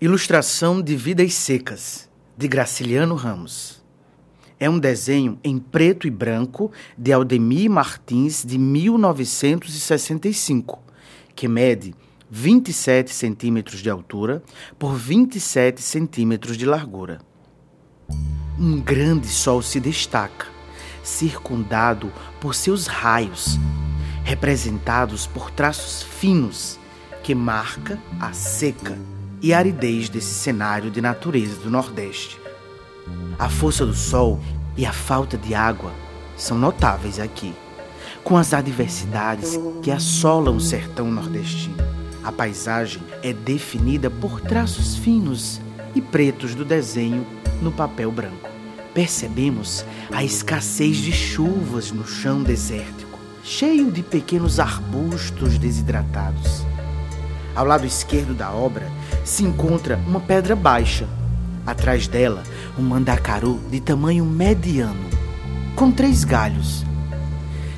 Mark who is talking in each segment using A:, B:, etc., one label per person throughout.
A: Ilustração de Vidas Secas, de Graciliano Ramos. É um desenho em preto e branco de Aldemir Martins de 1965, que mede 27 centímetros de altura por 27 centímetros de largura. Um grande sol se destaca, circundado por seus raios, representados por traços finos que marca a seca e aridez desse cenário de natureza do Nordeste. A força do sol e a falta de água são notáveis aqui, com as adversidades que assolam o sertão nordestino. A paisagem é definida por traços finos e pretos do desenho no papel branco. Percebemos a escassez de chuvas no chão desértico, cheio de pequenos arbustos desidratados. Ao lado esquerdo da obra se encontra uma pedra baixa. Atrás dela, um mandacaru de tamanho mediano, com três galhos,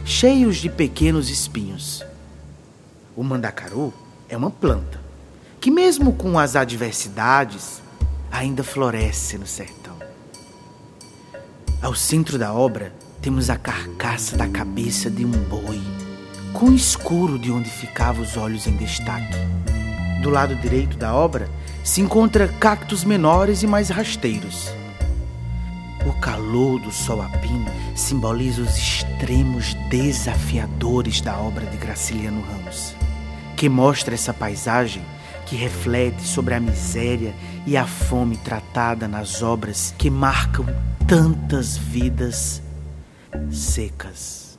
A: cheios de pequenos espinhos. O mandacaru é uma planta que, mesmo com as adversidades, ainda floresce no sertão. Ao centro da obra, temos a carcaça da cabeça de um boi com escuro de onde ficavam os olhos em destaque. Do lado direito da obra se encontra cactos menores e mais rasteiros. O calor do sol a pino simboliza os extremos desafiadores da obra de Graciliano Ramos, que mostra essa paisagem que reflete sobre a miséria e a fome tratada nas obras que marcam tantas vidas secas.